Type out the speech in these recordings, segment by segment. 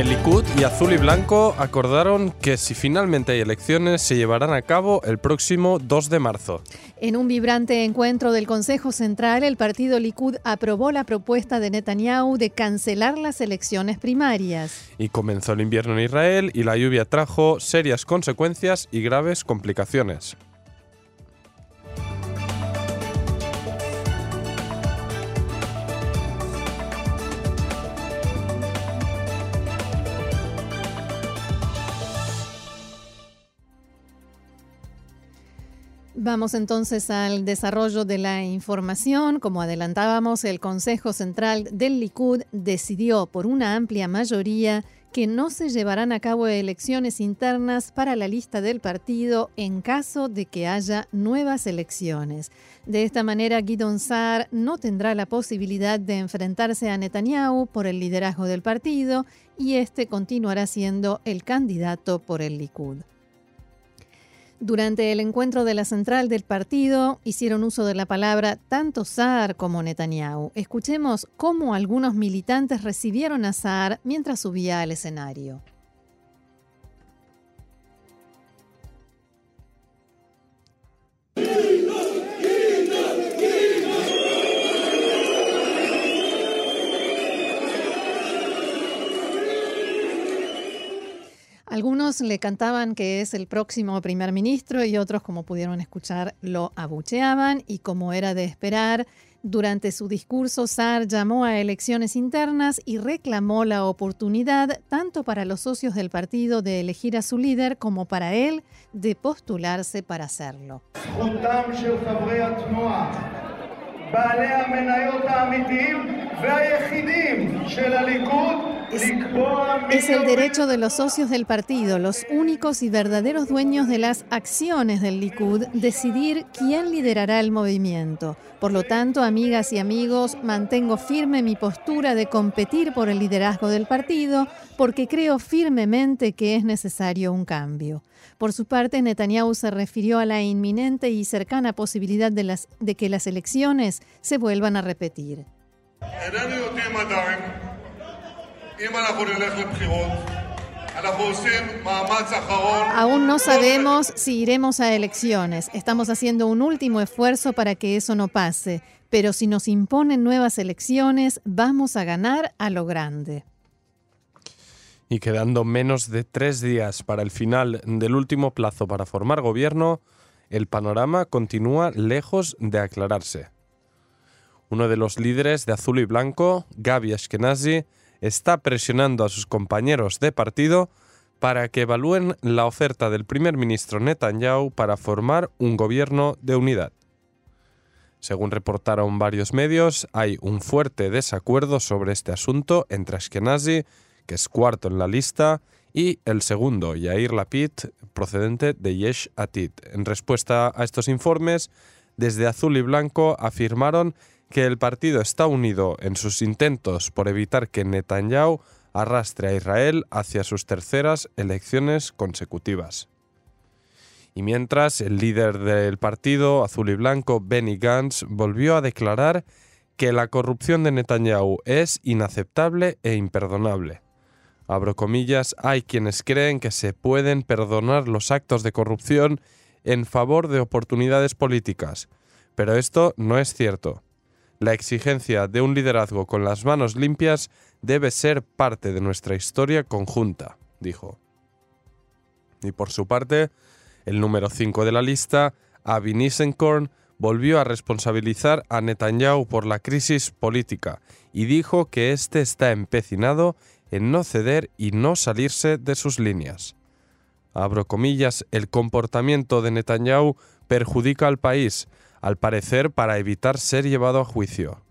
El Likud y Azul y Blanco acordaron que si finalmente hay elecciones se llevarán a cabo el próximo 2 de marzo. En un vibrante encuentro del Consejo Central, el partido Likud aprobó la propuesta de Netanyahu de cancelar las elecciones primarias. Y comenzó el invierno en Israel y la lluvia trajo serias consecuencias y graves complicaciones. Vamos entonces al desarrollo de la información. Como adelantábamos, el Consejo Central del Likud decidió por una amplia mayoría que no se llevarán a cabo elecciones internas para la lista del partido en caso de que haya nuevas elecciones. De esta manera, Guidon Saar no tendrá la posibilidad de enfrentarse a Netanyahu por el liderazgo del partido y este continuará siendo el candidato por el Likud. Durante el encuentro de la central del partido hicieron uso de la palabra tanto Saar como Netanyahu. Escuchemos cómo algunos militantes recibieron a Saar mientras subía al escenario. Algunos le cantaban que es el próximo primer ministro y otros, como pudieron escuchar, lo abucheaban y como era de esperar, durante su discurso Saar llamó a elecciones internas y reclamó la oportunidad tanto para los socios del partido de elegir a su líder como para él de postularse para hacerlo. Es, el derecho de los socios del partido, los únicos y verdaderos dueños de las acciones del Likud, decidir quién liderará el movimiento. Por lo tanto, amigas y amigos, mantengo firme mi postura de competir por el liderazgo del partido porque creo firmemente que es necesario un cambio. Por su parte, Netanyahu se refirió a la inminente y cercana posibilidad de, las, de que las elecciones se vuelvan a repetir. Aún no sabemos si iremos a elecciones. Estamos haciendo un último esfuerzo para que eso no pase. Pero si nos imponen nuevas elecciones, vamos a ganar a lo grande. Y quedando menos de tres días para el final del último plazo para formar gobierno, el panorama continúa lejos de aclararse. Uno de los líderes de Azul y Blanco, Gaby Ashkenazi, está presionando a sus compañeros de partido para que evalúen la oferta del primer ministro Netanyahu para formar un gobierno de unidad. Según reportaron varios medios, hay un fuerte desacuerdo sobre este asunto entre Ashkenazi, que es cuarto en la lista, y el segundo, Yair Lapid, procedente de Yesh Atid. En respuesta a estos informes, desde Azul y Blanco afirmaron que el partido está unido en sus intentos por evitar que Netanyahu arrastre a Israel hacia sus terceras elecciones consecutivas. Y mientras, el líder del partido azul y blanco, Benny Gantz, volvió a declarar que la corrupción de Netanyahu es inaceptable e imperdonable. Abro comillas, hay quienes creen que se pueden perdonar los actos de corrupción en favor de oportunidades políticas, pero esto no es cierto. La exigencia de un liderazgo con las manos limpias debe ser parte de nuestra historia conjunta, dijo. Y por su parte, el número 5 de la lista, Avi Nissenkorn, volvió a responsabilizar a Netanyahu por la crisis política y dijo que éste está empecinado en no ceder y no salirse de sus líneas. Abro comillas, el comportamiento de Netanyahu perjudica al país, al parecer para evitar ser llevado a juicio.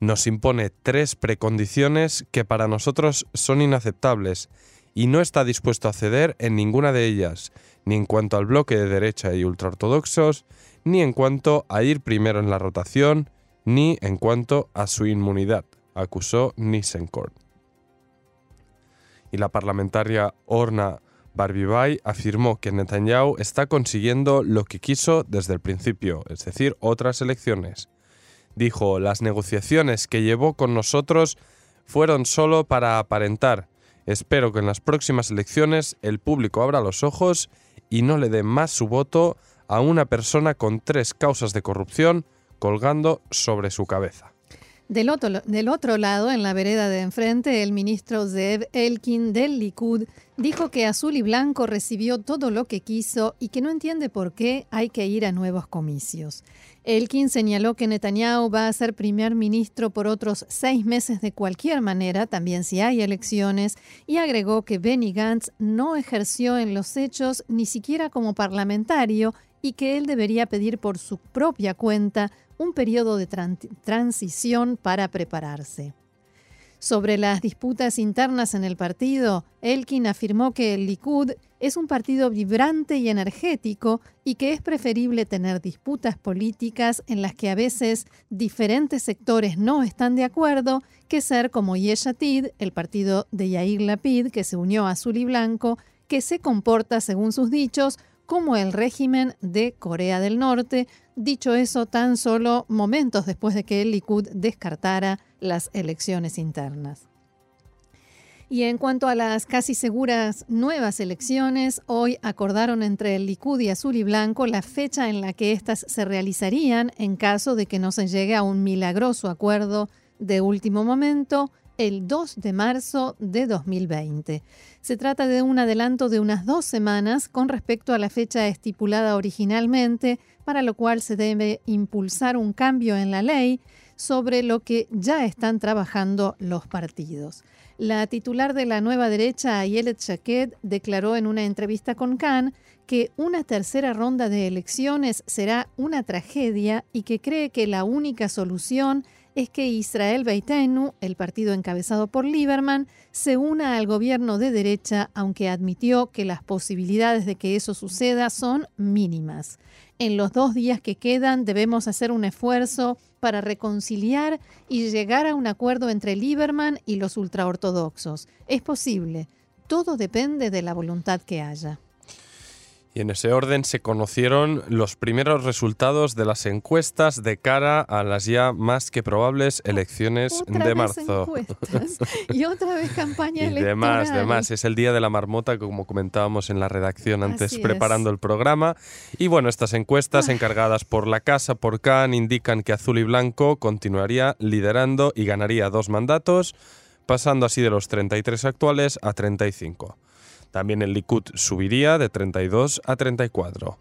Nos impone tres precondiciones que para nosotros son inaceptables y no está dispuesto a ceder en ninguna de ellas, ni en cuanto al bloque de derecha y ultraortodoxos, ni en cuanto a ir primero en la rotación, ni en cuanto a su inmunidad, acusó Nissenkorn. Y la parlamentaria Orna Barbibay afirmó que Netanyahu está consiguiendo lo que quiso desde el principio, es decir, otras elecciones. Dijo, las negociaciones que llevó con nosotros fueron solo para aparentar. Espero que en las próximas elecciones el público abra los ojos y no le dé más su voto a una persona con tres causas de corrupción colgando sobre su cabeza. Del otro, lado, en la vereda de enfrente, el ministro Zev Elkin del Likud dijo que Azul y Blanco recibió todo lo que quiso y que no entiende por qué hay que ir a nuevos comicios. Elkin señaló que Netanyahu va a ser primer ministro por otros seis meses de cualquier manera, también si hay elecciones, y agregó que Benny Gantz no ejerció en los hechos ni siquiera como parlamentario y que él debería pedir por su propia cuenta un periodo de transición para prepararse. Sobre las disputas internas en el partido, Elkin afirmó que el Likud es un partido vibrante y energético y que es preferible tener disputas políticas en las que a veces diferentes sectores no están de acuerdo que ser como Yeshatid, el partido de Yair Lapid, que se unió a Azul y Blanco, que se comporta, según sus dichos, como el régimen de Corea del Norte, dicho eso tan solo momentos después de que el Likud descartara las elecciones internas. Y en cuanto a las casi seguras nuevas elecciones, hoy acordaron entre el Likud y Azul y Blanco la fecha en la que éstas se realizarían en caso de que no se llegue a un milagroso acuerdo de último momento el 2 de marzo de 2020. Se trata de un adelanto de unas dos semanas con respecto a la fecha estipulada originalmente, para lo cual se debe impulsar un cambio en la ley sobre lo que ya están trabajando los partidos. La titular de la nueva derecha, Ayelet Shaked, declaró en una entrevista con Khan que una tercera ronda de elecciones será una tragedia y que cree que la única solución es que Israel Beitenu, el partido encabezado por Lieberman, se una al gobierno de derecha, aunque admitió que las posibilidades de que eso suceda son mínimas. En los dos días que quedan debemos hacer un esfuerzo para reconciliar y llegar a un acuerdo entre Lieberman y los ultraortodoxos. Es posible. Todo depende de la voluntad que haya. Y en ese orden se conocieron los primeros resultados de las encuestas de cara a las ya más que probables elecciones de marzo. y otra vez campaña y electoral. Demás, demás. Es el día de la marmota, como comentábamos en la redacción antes preparando el programa. Y bueno, estas encuestas encargadas por la Casa, por Can, indican que Azul y Blanco continuaría liderando y ganaría dos mandatos, pasando así de los 33 actuales a 35. También el Likud subiría de 32 a 34.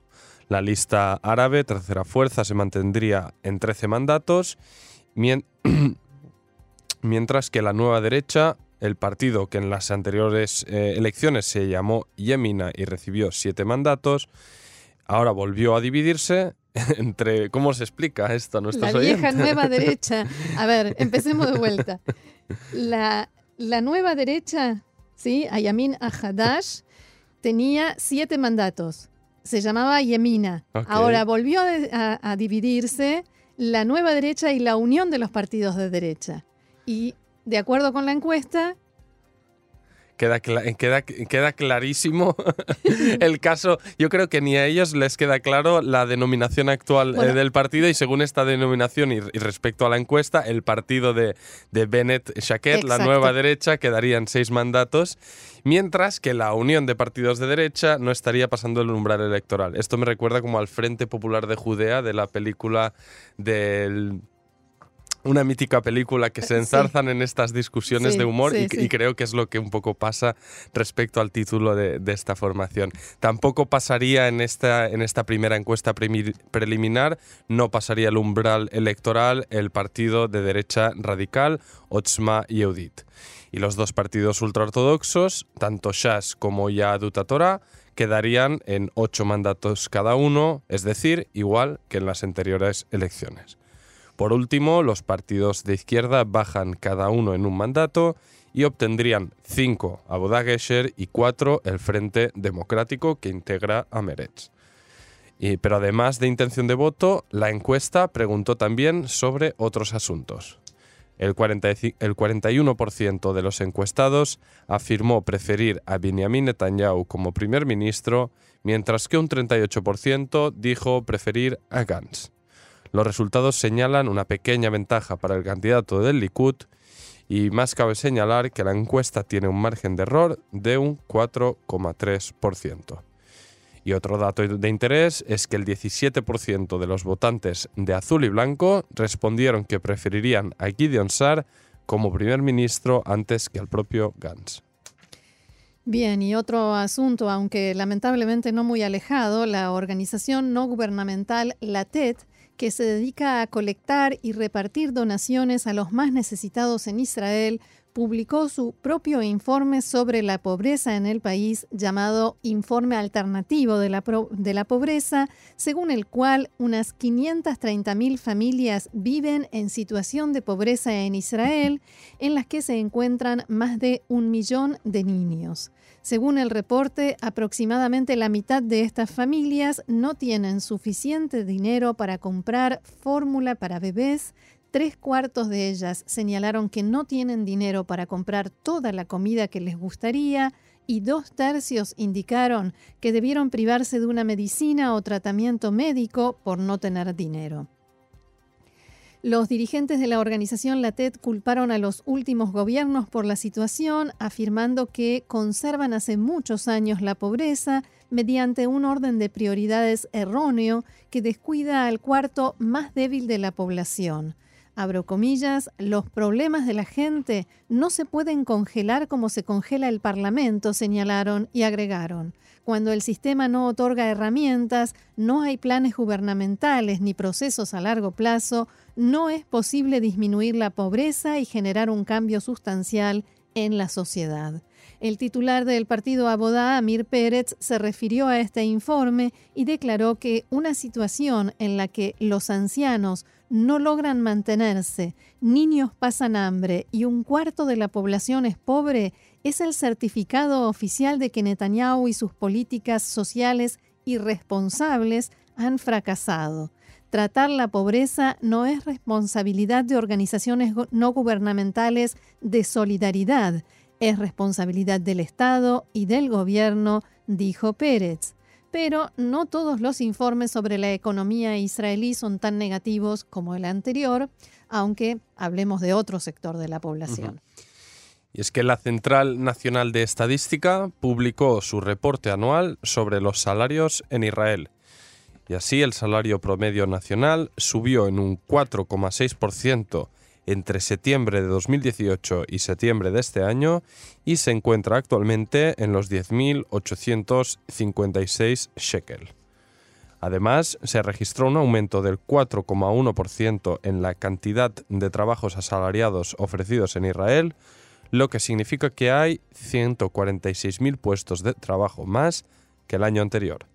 La lista árabe, tercera fuerza, se mantendría en 13 mandatos, mientras que la nueva derecha, el partido que en las anteriores eh, elecciones se llamó Yemina y recibió 7 mandatos, ahora volvió a dividirse entre... ¿Cómo se explica esto a nuestros La vieja nueva derecha. A ver, empecemos de vuelta. La, la nueva derecha ¿sí? Ayamin Ahadash tenía siete mandatos. Se llamaba Yemina. Ahora volvió a, dividirse la nueva derecha y la unión de los partidos de derecha. Y de acuerdo con la encuesta, Queda, queda, queda, clarísimo el caso. Yo creo que ni a ellos les queda claro la denominación actual eh, del partido y según esta denominación y, respecto a la encuesta, el partido de, de Bennett Shaquet, la nueva derecha, quedarían seis mandatos, mientras que la unión de partidos de derecha no estaría pasando el umbral electoral. Esto me recuerda como al Frente Popular de Judea de la película del una mítica película que se enzarzan en estas discusiones de humor y, creo que es lo que un poco pasa respecto al título de, esta formación. Tampoco pasaría en esta, en esta primera encuesta preliminar, no pasaría el umbral electoral el partido de derecha radical Otzma Yehudit. Y los dos partidos ultraortodoxos, tanto Shas como Yahadut Torah, quedarían en ocho mandatos cada uno, es decir, igual que en las anteriores elecciones. Por último, los partidos de izquierda bajan cada uno en un mandato y obtendrían cinco Aboda Gesher y cuatro el Frente Democrático que integra a Meretz. pero además de intención de voto, la encuesta preguntó también sobre otros asuntos. El, 41% de los encuestados afirmó preferir a Benjamin Netanyahu como primer ministro, mientras que un 38% dijo preferir a Gantz. Los resultados señalan una pequeña ventaja para el candidato del Likud y más cabe señalar que la encuesta tiene un margen de error de un 4,3%. Y otro dato de interés es que el 17% de los votantes de azul y blanco respondieron que preferirían a Gideon Sar como primer ministro antes que al propio Gantz. Bien, y otro asunto, aunque lamentablemente no muy alejado, la organización no gubernamental LATET que se dedica a colectar y repartir donaciones a los más necesitados en Israel, publicó su propio informe sobre la pobreza en el país llamado Informe Alternativo de la, Pobreza, según el cual unas 530.000 familias viven en situación de pobreza en Israel, en las que se encuentran más de un millón de niños. Según el reporte, aproximadamente la mitad de estas familias no tienen suficiente dinero para comprar fórmula para bebés, Tres cuartos de ellas señalaron que no tienen dinero para comprar toda la comida que les gustaría y dos tercios indicaron que debieron privarse de una medicina o tratamiento médico por no tener dinero. Los dirigentes de la organización LATET culparon a los últimos gobiernos por la situación, afirmando que conservan hace muchos años la pobreza mediante un orden de prioridades erróneo que descuida al cuarto más débil de la población abro comillas, los problemas de la gente no se pueden congelar como se congela el Parlamento, señalaron y agregaron. Cuando el sistema no otorga herramientas, no hay planes gubernamentales ni procesos a largo plazo, no es posible disminuir la pobreza y generar un cambio sustancial en la sociedad. El titular del partido Abodá, Amir Pérez, se refirió a este informe y declaró que una situación en la que los ancianos no logran mantenerse, niños pasan hambre y un cuarto de la población es pobre es el certificado oficial de que Netanyahu y sus políticas sociales irresponsables han fracasado. Tratar la pobreza no es responsabilidad de organizaciones no gubernamentales de solidaridad, es responsabilidad del Estado y del gobierno, dijo Pérez. Pero no todos los informes sobre la economía israelí son tan negativos como el anterior, aunque hablemos de otro sector de la población. Y es que la Central Nacional de Estadística publicó su reporte anual sobre los salarios en Israel. Y así el salario promedio nacional subió en un 4,6% entre septiembre de 2018 y septiembre de este año y se encuentra actualmente en los 10.856 shekel. Además, se registró un aumento del 4,1% en la cantidad de trabajos asalariados ofrecidos en Israel, lo que significa que hay 146.000 puestos de trabajo más que el año anterior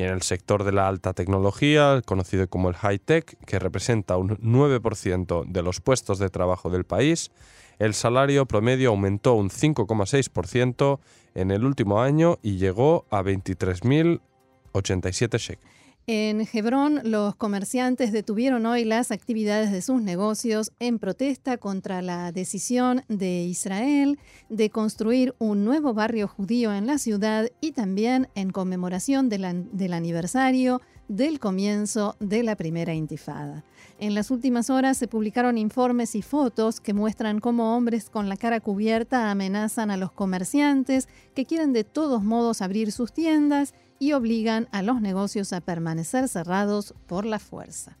y en el sector de la alta tecnología, conocido como el high-tech, que representa un 9% de los puestos de trabajo del país, el salario promedio aumentó un 5,6% en el último año y llegó a 23.087 shekels. En Hebrón, los comerciantes detuvieron hoy las actividades de sus negocios en protesta contra la decisión de Israel de construir un nuevo barrio judío en la ciudad y también en conmemoración del aniversario del comienzo de la primera intifada. En las últimas horas se publicaron informes y fotos que muestran cómo hombres con la cara cubierta amenazan a los comerciantes que quieren de todos modos abrir sus tiendas y obligan a los negocios a permanecer cerrados por la fuerza.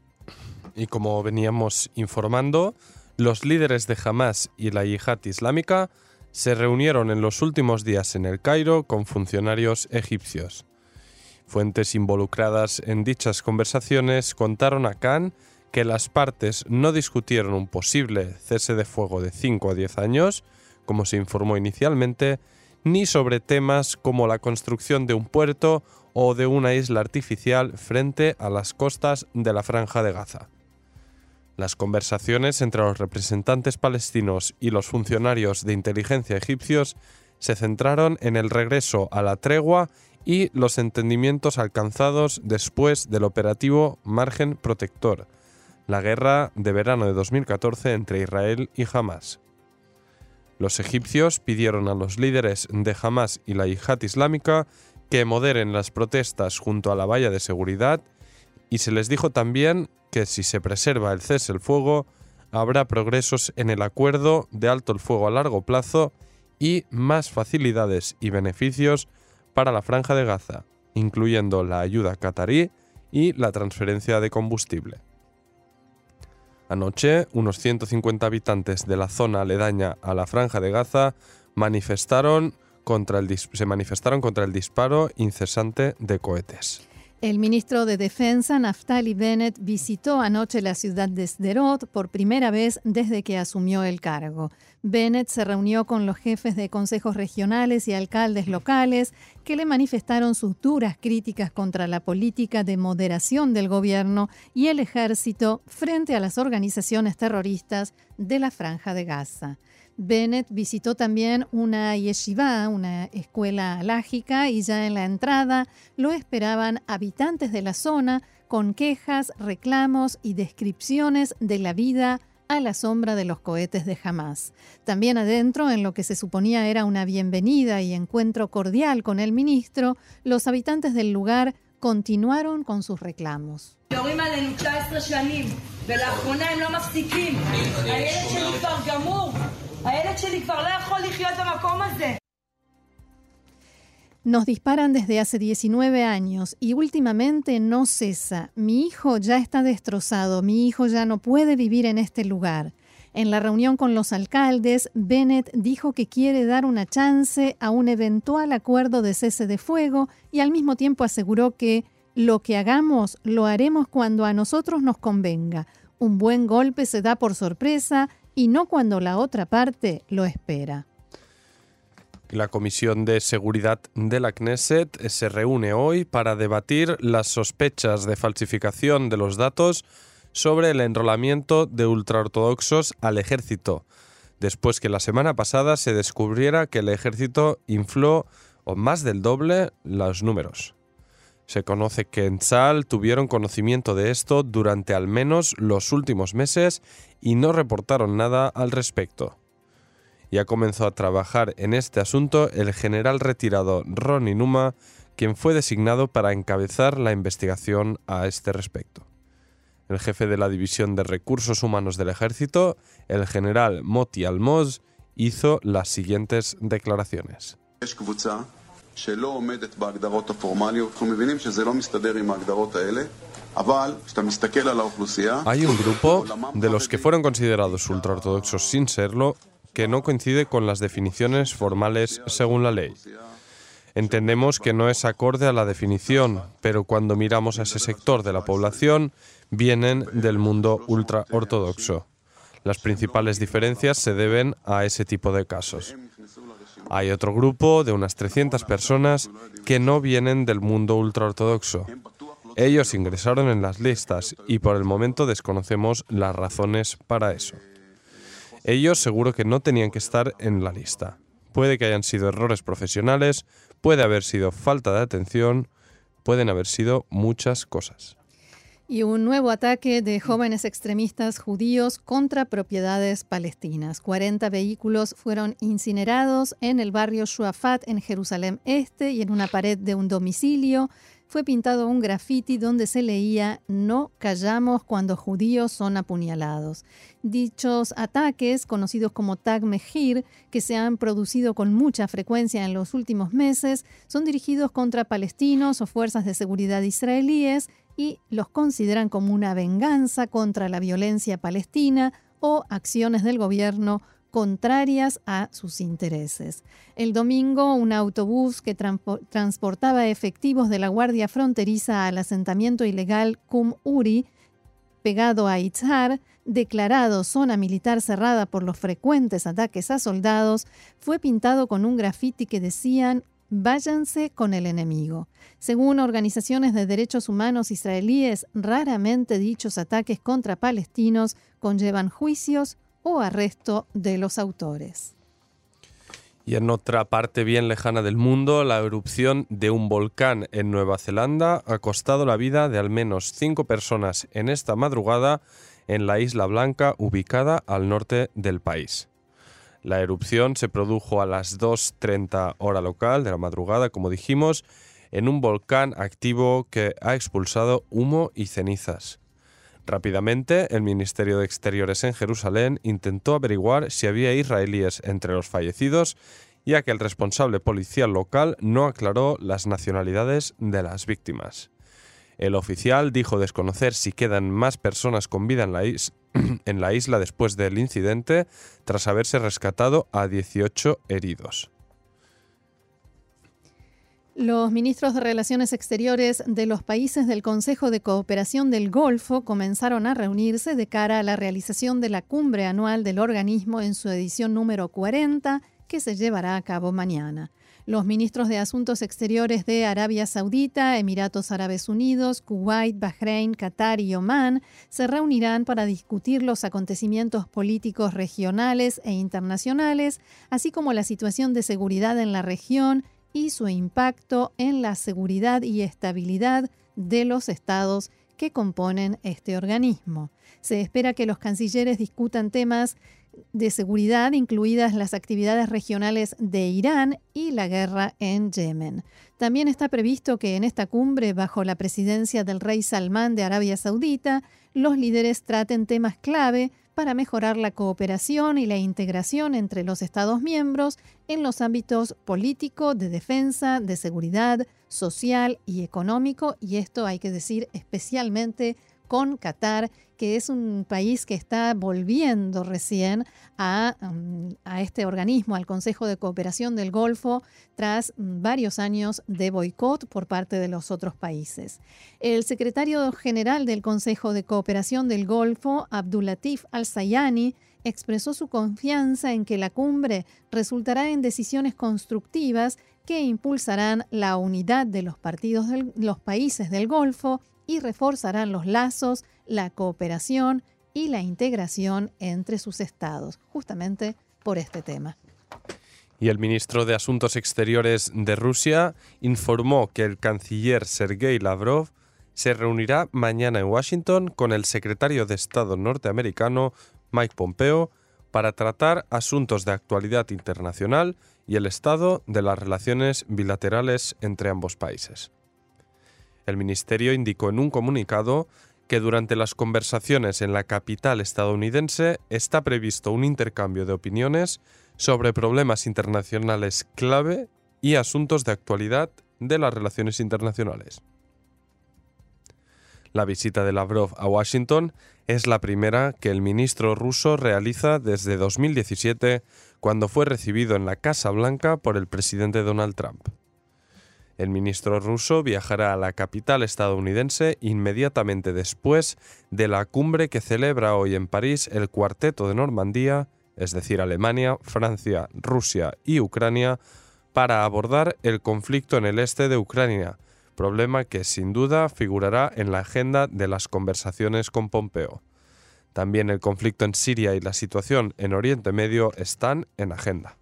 Y como veníamos informando, los líderes de Hamas y la yihad islámica se reunieron en los últimos días en el Cairo con funcionarios egipcios. Fuentes involucradas en dichas conversaciones contaron a Khan que las partes no discutieron un posible cese de fuego de 5 a 10 años, como se informó inicialmente, ni sobre temas como la construcción de un puerto o de una isla artificial frente a las costas de la franja de Gaza. Las conversaciones entre los representantes palestinos y los funcionarios de inteligencia egipcios se centraron en el regreso a la tregua y los entendimientos alcanzados después del operativo Margen Protector, la guerra de verano de 2014 entre Israel y Hamas. Los egipcios pidieron a los líderes de Hamas y la Yihad Islámica que moderen las protestas junto a la valla de seguridad y se les dijo también que si se preserva el cese el fuego, habrá progresos en el acuerdo de alto el fuego a largo plazo y más facilidades y beneficios para la franja de Gaza, incluyendo la ayuda catarí y la transferencia de combustible. Anoche, unos 150 habitantes de la zona aledaña a la franja de Gaza manifestaron contra el se manifestaron contra el disparo incesante de cohetes. El ministro de Defensa, Naftali Bennett, visitó anoche la ciudad de Sderot por primera vez desde que asumió el cargo. Bennett se reunió con los jefes de consejos regionales y alcaldes locales que le manifestaron sus duras críticas contra la política de moderación del gobierno y el ejército frente a las organizaciones terroristas de la franja de Gaza. Bennett visitó también una yeshiva, una escuela alágica, y ya en la entrada lo esperaban habitantes de la zona con quejas, reclamos y descripciones de la vida a la sombra de los cohetes de Hamas. También adentro, en lo que se suponía era una bienvenida y encuentro cordial con el ministro, los habitantes del lugar continuaron con sus reclamos. Nos disparan desde hace 19 años y últimamente no cesa. Mi hijo ya está destrozado, mi hijo ya no puede vivir en este lugar. En la reunión con los alcaldes, Bennett dijo que quiere dar una chance a un eventual acuerdo de cese de fuego y al mismo tiempo aseguró que lo que hagamos lo haremos cuando a nosotros nos convenga. Un buen golpe se da por sorpresa y no cuando la otra parte lo espera. La Comisión de Seguridad de la Knesset se reúne hoy para debatir las sospechas de falsificación de los datos sobre el enrolamiento de ultraortodoxos al ejército, después que la semana pasada se descubriera que el ejército infló o más del doble los números. Se conoce que en Tzal tuvieron conocimiento de esto durante al menos los últimos meses y no reportaron nada al respecto. Ya comenzó a trabajar en este asunto el general retirado Ronnie Numa, quien fue designado para encabezar la investigación a este respecto. El jefe de la División de Recursos Humanos del Ejército, el general Moti Almoz, hizo las siguientes declaraciones. Hay un grupo de los que fueron considerados ultraortodoxos sin serlo que no coincide con las definiciones formales según la ley. Entendemos que no es acorde a la definición, pero cuando miramos a ese sector de la población, vienen del mundo ultraortodoxo. Las principales diferencias se deben a ese tipo de casos. Hay otro grupo de unas 300 personas que no vienen del mundo ultraortodoxo. Ellos ingresaron en las listas y por el momento desconocemos las razones para eso. Ellos seguro que no tenían que estar en la lista. Puede que hayan sido errores profesionales, puede haber sido falta de atención, pueden haber sido muchas cosas y un nuevo ataque de jóvenes extremistas judíos contra propiedades palestinas. 40 vehículos fueron incinerados en el barrio Shuafat en Jerusalén Este y en una pared de un domicilio fue pintado un graffiti donde se leía No callamos cuando judíos son apuñalados. Dichos ataques, conocidos como Tag Mehir, que se han producido con mucha frecuencia en los últimos meses, son dirigidos contra palestinos o fuerzas de seguridad israelíes y los consideran como una venganza contra la violencia palestina o acciones del gobierno contrarias a sus intereses. El domingo, un autobús que transportaba efectivos de la Guardia Fronteriza al asentamiento ilegal Kum Uri, pegado a Itzhar, declarado zona militar cerrada por los frecuentes ataques a soldados, fue pintado con un grafiti que decían váyanse con el enemigo. Según organizaciones de derechos humanos israelíes, raramente dichos ataques contra palestinos conllevan juicios o arresto de los autores. Y en otra parte bien lejana del mundo, la erupción de un volcán en Nueva Zelanda ha costado la vida de al menos cinco personas en esta madrugada en la Isla Blanca ubicada al norte del país. La erupción se produjo a las 2.30 hora local de la madrugada, como dijimos, en un volcán activo que ha expulsado humo y cenizas. Rápidamente, el Ministerio de Exteriores en Jerusalén intentó averiguar si había israelíes entre los fallecidos, ya que el responsable policial local no aclaró las nacionalidades de las víctimas. El oficial dijo desconocer si quedan más personas con vida en la, en la isla después del incidente, tras haberse rescatado a 18 heridos. Los ministros de Relaciones Exteriores de los países del Consejo de Cooperación del Golfo comenzaron a reunirse de cara a la realización de la cumbre anual del organismo en su edición número 40, que se llevará a cabo mañana. Los ministros de Asuntos Exteriores de Arabia Saudita, Emiratos Árabes Unidos, Kuwait, Bahrein, Qatar y Omán se reunirán para discutir los acontecimientos políticos regionales e internacionales, así como la situación de seguridad en la región y su impacto en la seguridad y estabilidad de los estados que componen este organismo. Se espera que los cancilleres discutan temas de seguridad, incluidas las actividades regionales de Irán y la guerra en Yemen. También está previsto que en esta cumbre, bajo la presidencia del rey Salmán de Arabia Saudita, los líderes traten temas clave para mejorar la cooperación y la integración entre los Estados miembros en los ámbitos político, de defensa, de seguridad, social y económico, y esto hay que decir especialmente con Qatar, que es un país que está volviendo recién a, mm, este organismo, al Consejo de Cooperación del Golfo, tras mm, varios años de boicot por parte de los otros países. El secretario general del Consejo de Cooperación del Golfo, Abdulatif Al-Sayani, expresó su confianza en que la cumbre resultará en decisiones constructivas que impulsarán la unidad de los partidos de los países del Golfo y reforzarán los lazos, la cooperación y la integración entre sus estados, justamente por este tema. Y el ministro de Asuntos Exteriores de Rusia informó que el canciller Sergei Lavrov se reunirá mañana en Washington con el secretario de Estado norteamericano Mike Pompeo para tratar asuntos de actualidad internacional y el estado de las relaciones bilaterales entre ambos países. El Ministerio indicó en un comunicado que durante las conversaciones en la capital estadounidense está previsto un intercambio de opiniones sobre problemas internacionales clave y asuntos de actualidad de las relaciones internacionales. La visita de Lavrov a Washington es la primera que el ministro ruso realiza desde 2017, cuando fue recibido en la Casa Blanca por el presidente Donald Trump. El ministro ruso viajará a la capital estadounidense inmediatamente después de la cumbre que celebra hoy en París el Cuarteto de Normandía, es decir, Alemania, Francia, Rusia y Ucrania, para abordar el conflicto en el este de Ucrania, problema que sin duda figurará en la agenda de las conversaciones con Pompeo. También el conflicto en Siria y la situación en Oriente Medio están en agenda.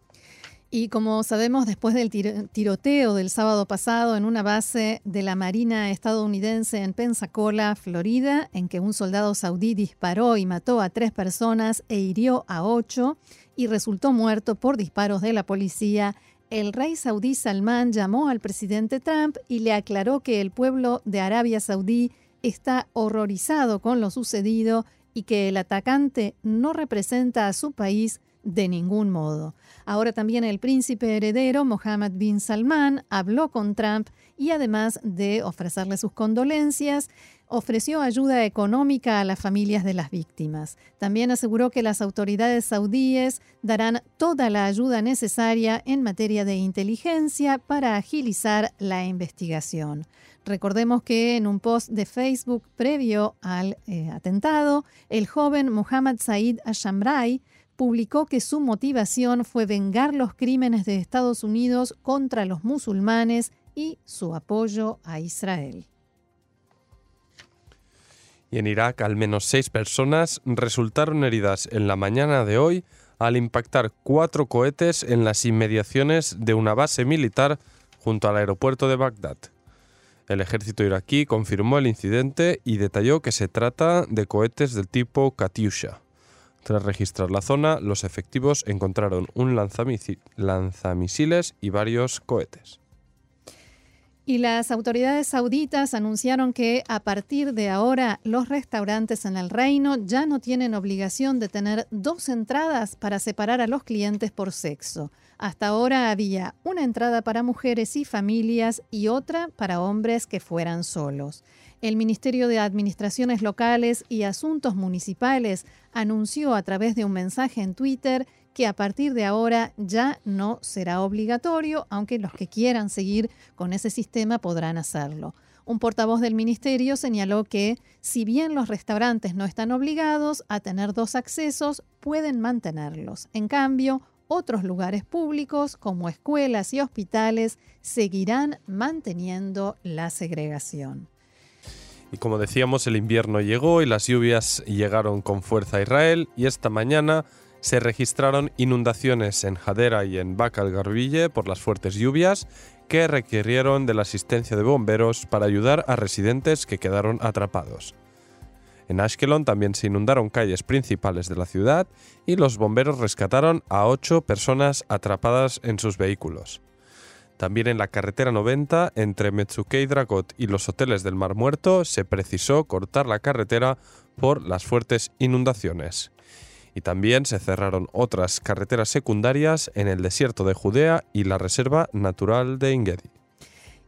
Y como sabemos, después del tiroteo del sábado pasado en una base de la Marina estadounidense en Pensacola, Florida, en que un soldado saudí disparó y mató a tres personas e hirió a ocho y resultó muerto por disparos de la policía, el rey saudí Salman llamó al presidente Trump y le aclaró que el pueblo de Arabia Saudí está horrorizado con lo sucedido y que el atacante no representa a su país de ningún modo. Ahora también el príncipe heredero Mohammed bin Salman habló con Trump y además de ofrecerle sus condolencias, ofreció ayuda económica a las familias de las víctimas. También aseguró que las autoridades saudíes darán toda la ayuda necesaria en materia de inteligencia para agilizar la investigación. Recordemos que en un post de Facebook previo al eh, atentado, el joven Mohammed Said Ashamrai publicó que su motivación fue vengar los crímenes de Estados Unidos contra los musulmanes y su apoyo a Israel. Y en Irak al menos seis personas resultaron heridas en la mañana de hoy al impactar cuatro cohetes en las inmediaciones de una base militar junto al aeropuerto de Bagdad. El ejército iraquí confirmó el incidente y detalló que se trata de cohetes del tipo Katyusha. Tras registrar la zona, los efectivos encontraron un lanzamisiles y varios cohetes. Y las autoridades sauditas anunciaron que a partir de ahora los restaurantes en el reino ya no tienen obligación de tener dos entradas para separar a los clientes por sexo. Hasta ahora había una entrada para mujeres y familias y otra para hombres que fueran solos. El Ministerio de Administraciones Locales y Asuntos Municipales anunció a través de un mensaje en Twitter que a partir de ahora ya no será obligatorio, aunque los que quieran seguir con ese sistema podrán hacerlo. Un portavoz del ministerio señaló que, si bien los restaurantes no están obligados a tener dos accesos, pueden mantenerlos. En cambio, otros lugares públicos, como escuelas y hospitales, seguirán manteniendo la segregación. Y como decíamos, el invierno llegó y las lluvias llegaron con fuerza a Israel y esta mañana se registraron inundaciones en Hadera y en Baca Garbille por las fuertes lluvias que requirieron de la asistencia de bomberos para ayudar a residentes que quedaron atrapados. En Ashkelon también se inundaron calles principales de la ciudad y los bomberos rescataron a ocho personas atrapadas en sus vehículos. También en la carretera 90, entre Metsukei Dragot y los hoteles del Mar Muerto, se precisó cortar la carretera por las fuertes inundaciones y también se cerraron otras carreteras secundarias en el desierto de Judea y la Reserva Natural de Engedi.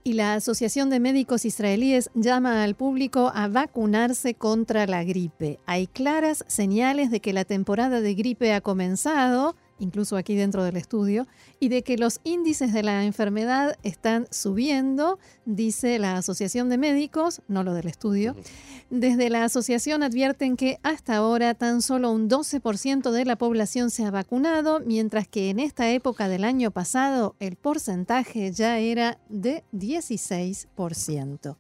Y la Asociación de Médicos Israelíes llama al público a vacunarse contra la gripe. Hay claras señales de que la temporada de gripe ha comenzado incluso aquí dentro del estudio, y de que los índices de la enfermedad están subiendo, dice la Asociación de Médicos, no lo del estudio. Desde la asociación advierten que hasta ahora tan solo un 12% de la población se ha vacunado, mientras que en esta época del año pasado el porcentaje ya era de 16%.